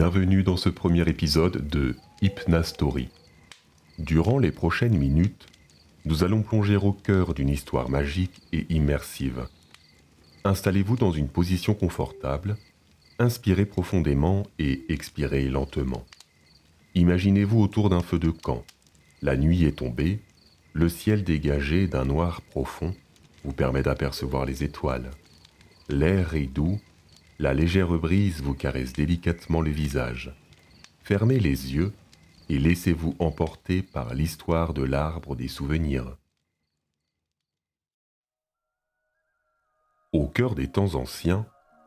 bienvenue dans ce premier épisode de Hypnastory. Durant les prochaines minutes, nous allons plonger au cœur d'une histoire magique et immersive. Installez-vous dans une position confortable, inspirez profondément et expirez lentement. Imaginez-vous autour d'un feu de camp. La nuit est tombée, le ciel dégagé d'un noir profond vous permet d'apercevoir les étoiles. L'air est doux, la légère brise vous caresse délicatement le visage. Fermez les yeux et laissez-vous emporter par l'histoire de l'arbre des souvenirs. Au cœur des temps anciens,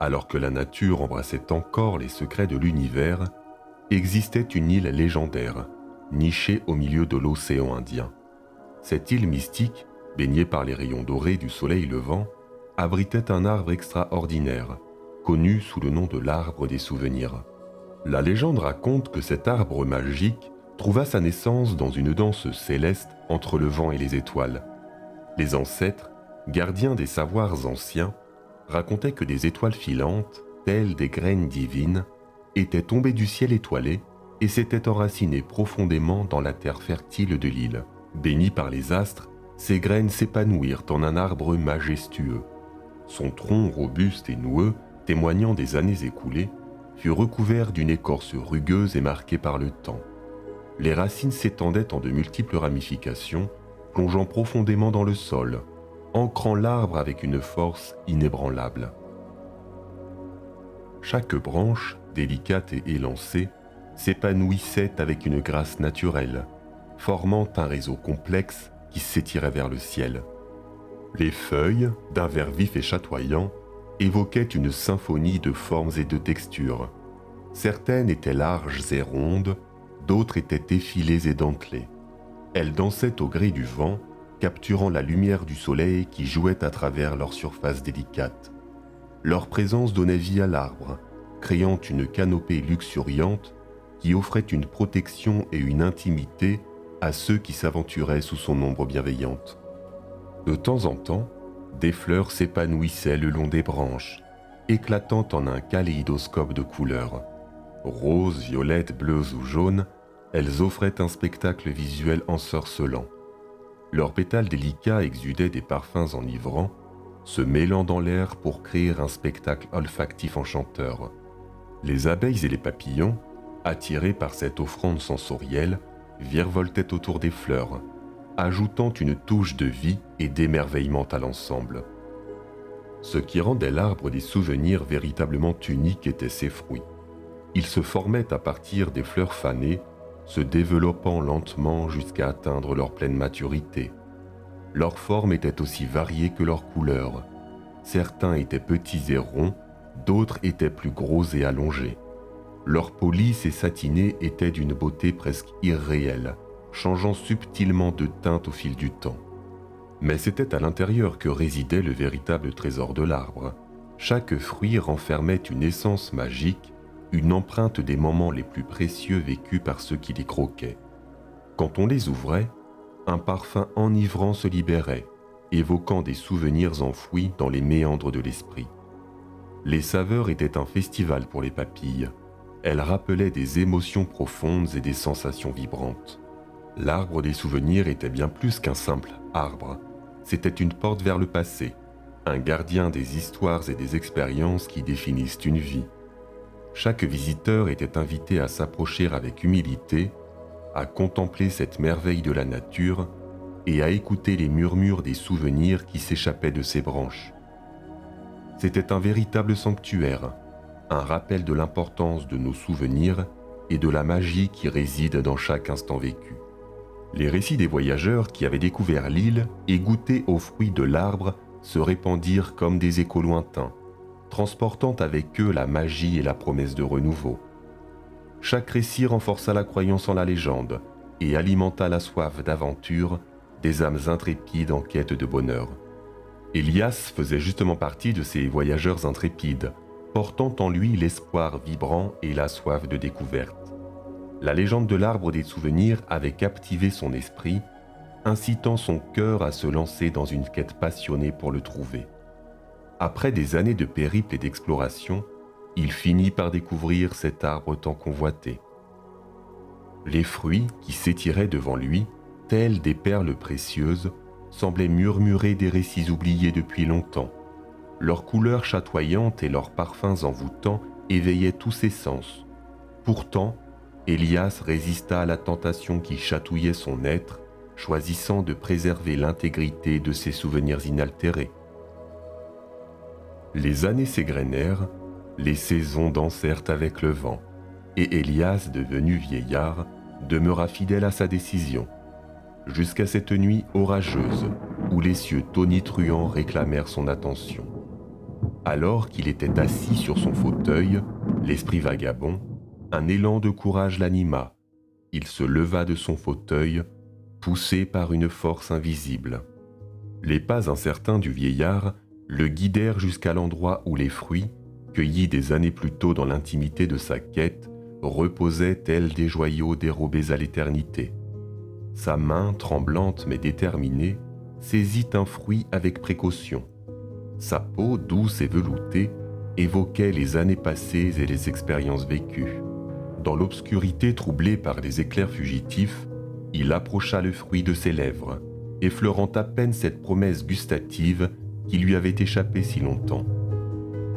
alors que la nature embrassait encore les secrets de l'univers, existait une île légendaire, nichée au milieu de l'océan Indien. Cette île mystique, baignée par les rayons dorés du soleil levant, abritait un arbre extraordinaire, connu sous le nom de l'arbre des souvenirs. La légende raconte que cet arbre magique trouva sa naissance dans une danse céleste entre le vent et les étoiles. Les ancêtres, gardiens des savoirs anciens, racontaient que des étoiles filantes, telles des graines divines, étaient tombées du ciel étoilé et s'étaient enracinées profondément dans la terre fertile de l'île. Bénies par les astres, ces graines s'épanouirent en un arbre majestueux. Son tronc robuste et noueux, témoignant des années écoulées, fut recouvert d'une écorce rugueuse et marquée par le temps. Les racines s'étendaient en de multiples ramifications, plongeant profondément dans le sol, ancrant l'arbre avec une force inébranlable. Chaque branche, délicate et élancée, s'épanouissait avec une grâce naturelle, formant un réseau complexe qui s'étirait vers le ciel. Les feuilles, d'un vert vif et chatoyant, évoquaient une symphonie de formes et de textures. Certaines étaient larges et rondes, d'autres étaient effilées et dentelées. Elles dansaient au gré du vent, capturant la lumière du soleil qui jouait à travers leur surface délicate. Leur présence donnait vie à l'arbre, créant une canopée luxuriante qui offrait une protection et une intimité à ceux qui s'aventuraient sous son ombre bienveillante. De temps en temps, des fleurs s'épanouissaient le long des branches, éclatant en un kaléidoscope de couleurs. Roses, violettes, bleues ou jaunes, elles offraient un spectacle visuel ensorcelant. Leurs pétales délicats exudaient des parfums enivrants, se mêlant dans l'air pour créer un spectacle olfactif enchanteur. Les abeilles et les papillons, attirés par cette offrande sensorielle, virevoltaient autour des fleurs, ajoutant une touche de vie et d'émerveillement à l'ensemble. Ce qui rendait l'arbre des souvenirs véritablement unique était ses fruits. Ils se formaient à partir des fleurs fanées, se développant lentement jusqu'à atteindre leur pleine maturité. Leur forme était aussi variée que leur couleur. Certains étaient petits et ronds, d'autres étaient plus gros et allongés. Leur police et satinée étaient d'une beauté presque irréelle, changeant subtilement de teinte au fil du temps. Mais c'était à l'intérieur que résidait le véritable trésor de l'arbre. Chaque fruit renfermait une essence magique, une empreinte des moments les plus précieux vécus par ceux qui les croquaient. Quand on les ouvrait, un parfum enivrant se libérait, évoquant des souvenirs enfouis dans les méandres de l'esprit. Les saveurs étaient un festival pour les papilles. Elles rappelaient des émotions profondes et des sensations vibrantes. L'arbre des souvenirs était bien plus qu'un simple arbre. C'était une porte vers le passé, un gardien des histoires et des expériences qui définissent une vie. Chaque visiteur était invité à s'approcher avec humilité, à contempler cette merveille de la nature et à écouter les murmures des souvenirs qui s'échappaient de ses branches. C'était un véritable sanctuaire, un rappel de l'importance de nos souvenirs et de la magie qui réside dans chaque instant vécu. Les récits des voyageurs qui avaient découvert l'île et goûté aux fruits de l'arbre se répandirent comme des échos lointains, transportant avec eux la magie et la promesse de renouveau. Chaque récit renforça la croyance en la légende et alimenta la soif d'aventure des âmes intrépides en quête de bonheur. Elias faisait justement partie de ces voyageurs intrépides, portant en lui l'espoir vibrant et la soif de découverte. La légende de l'arbre des souvenirs avait captivé son esprit, incitant son cœur à se lancer dans une quête passionnée pour le trouver. Après des années de périple et d'exploration, il finit par découvrir cet arbre tant convoité. Les fruits qui s'étiraient devant lui, tels des perles précieuses, semblaient murmurer des récits oubliés depuis longtemps. Leurs couleurs chatoyantes et leurs parfums envoûtants éveillaient tous ses sens. Pourtant, Elias résista à la tentation qui chatouillait son être, choisissant de préserver l'intégrité de ses souvenirs inaltérés. Les années s'égrenèrent, les saisons dansèrent avec le vent, et Elias, devenu vieillard, demeura fidèle à sa décision, jusqu'à cette nuit orageuse où les cieux tonitruants réclamèrent son attention. Alors qu'il était assis sur son fauteuil, l'esprit vagabond, un élan de courage l'anima. Il se leva de son fauteuil, poussé par une force invisible. Les pas incertains du vieillard le guidèrent jusqu'à l'endroit où les fruits, cueillis des années plus tôt dans l'intimité de sa quête, reposaient tels des joyaux dérobés à l'éternité. Sa main, tremblante mais déterminée, saisit un fruit avec précaution. Sa peau, douce et veloutée, évoquait les années passées et les expériences vécues. Dans l'obscurité troublée par les éclairs fugitifs, il approcha le fruit de ses lèvres, effleurant à peine cette promesse gustative qui lui avait échappé si longtemps.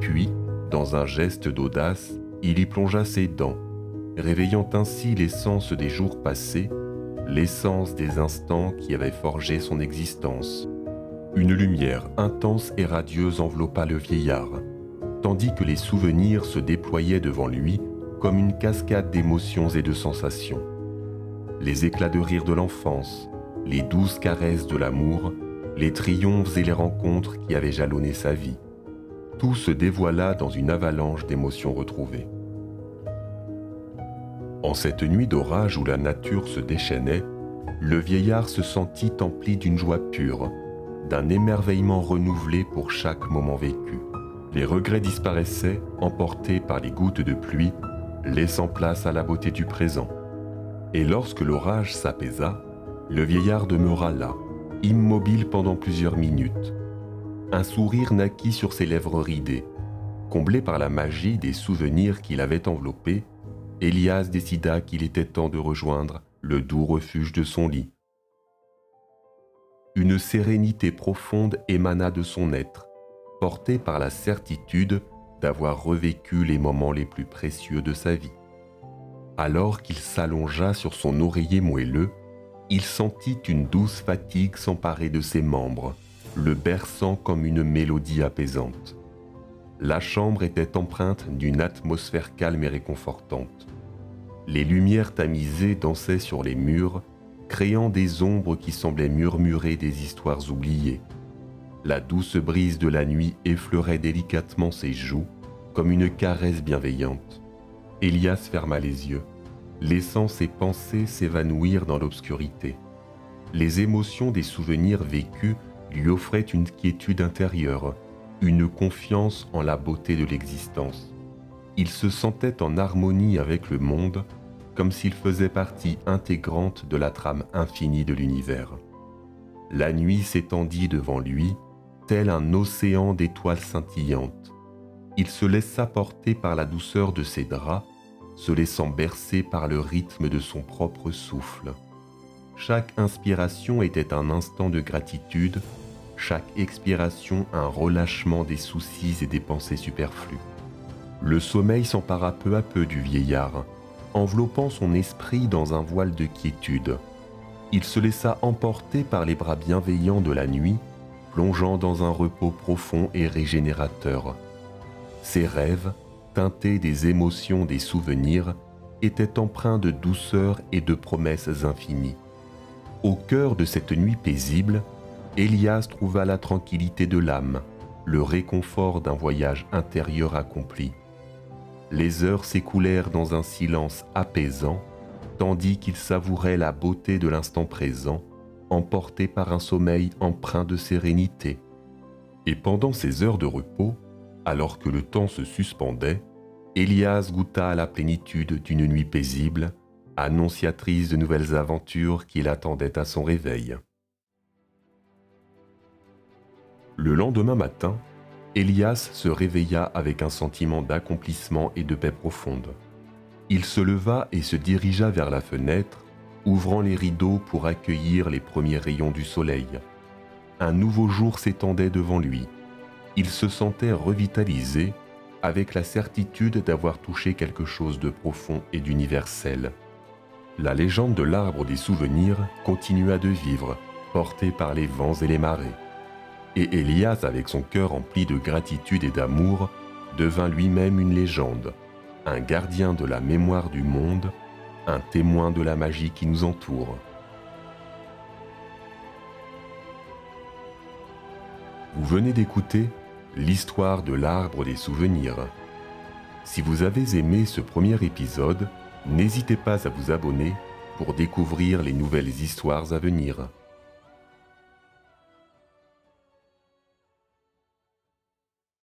Puis, dans un geste d'audace, il y plongea ses dents, réveillant ainsi l'essence des jours passés, l'essence des instants qui avaient forgé son existence. Une lumière intense et radieuse enveloppa le vieillard, tandis que les souvenirs se déployaient devant lui comme une cascade d'émotions et de sensations. Les éclats de rire de l'enfance, les douces caresses de l'amour, les triomphes et les rencontres qui avaient jalonné sa vie. Tout se dévoila dans une avalanche d'émotions retrouvées. En cette nuit d'orage où la nature se déchaînait, le vieillard se sentit empli d'une joie pure, d'un émerveillement renouvelé pour chaque moment vécu. Les regrets disparaissaient, emportés par les gouttes de pluie, laissant place à la beauté du présent. Et lorsque l'orage s'apaisa, le vieillard demeura là, immobile pendant plusieurs minutes. Un sourire naquit sur ses lèvres ridées. Comblé par la magie des souvenirs qui l'avaient enveloppé, Elias décida qu'il était temps de rejoindre le doux refuge de son lit. Une sérénité profonde émana de son être, portée par la certitude d'avoir revécu les moments les plus précieux de sa vie. Alors qu'il s'allongea sur son oreiller moelleux, il sentit une douce fatigue s'emparer de ses membres, le berçant comme une mélodie apaisante. La chambre était empreinte d'une atmosphère calme et réconfortante. Les lumières tamisées dansaient sur les murs, créant des ombres qui semblaient murmurer des histoires oubliées. La douce brise de la nuit effleurait délicatement ses joues, comme une caresse bienveillante. Elias ferma les yeux, laissant ses pensées s'évanouir dans l'obscurité. Les émotions des souvenirs vécus lui offraient une quiétude intérieure, une confiance en la beauté de l'existence. Il se sentait en harmonie avec le monde, comme s'il faisait partie intégrante de la trame infinie de l'univers. La nuit s'étendit devant lui, tel un océan d'étoiles scintillantes. Il se laissa porter par la douceur de ses draps, se laissant bercer par le rythme de son propre souffle. Chaque inspiration était un instant de gratitude, chaque expiration un relâchement des soucis et des pensées superflues. Le sommeil s'empara peu à peu du vieillard, enveloppant son esprit dans un voile de quiétude. Il se laissa emporter par les bras bienveillants de la nuit, plongeant dans un repos profond et régénérateur. Ses rêves, teintés des émotions des souvenirs, étaient empreints de douceur et de promesses infinies. Au cœur de cette nuit paisible, Elias trouva la tranquillité de l'âme, le réconfort d'un voyage intérieur accompli. Les heures s'écoulèrent dans un silence apaisant, tandis qu'il savourait la beauté de l'instant présent, emporté par un sommeil empreint de sérénité. Et pendant ces heures de repos, alors que le temps se suspendait, Elias goûta à la plénitude d'une nuit paisible, annonciatrice de nouvelles aventures qui l'attendaient à son réveil. Le lendemain matin, Elias se réveilla avec un sentiment d'accomplissement et de paix profonde. Il se leva et se dirigea vers la fenêtre, ouvrant les rideaux pour accueillir les premiers rayons du soleil. Un nouveau jour s'étendait devant lui. Il se sentait revitalisé avec la certitude d'avoir touché quelque chose de profond et d'universel. La légende de l'arbre des souvenirs continua de vivre, portée par les vents et les marées. Et Elias, avec son cœur empli de gratitude et d'amour, devint lui-même une légende, un gardien de la mémoire du monde, un témoin de la magie qui nous entoure. Vous venez d'écouter l'histoire de l'arbre des souvenirs. Si vous avez aimé ce premier épisode, n'hésitez pas à vous abonner pour découvrir les nouvelles histoires à venir.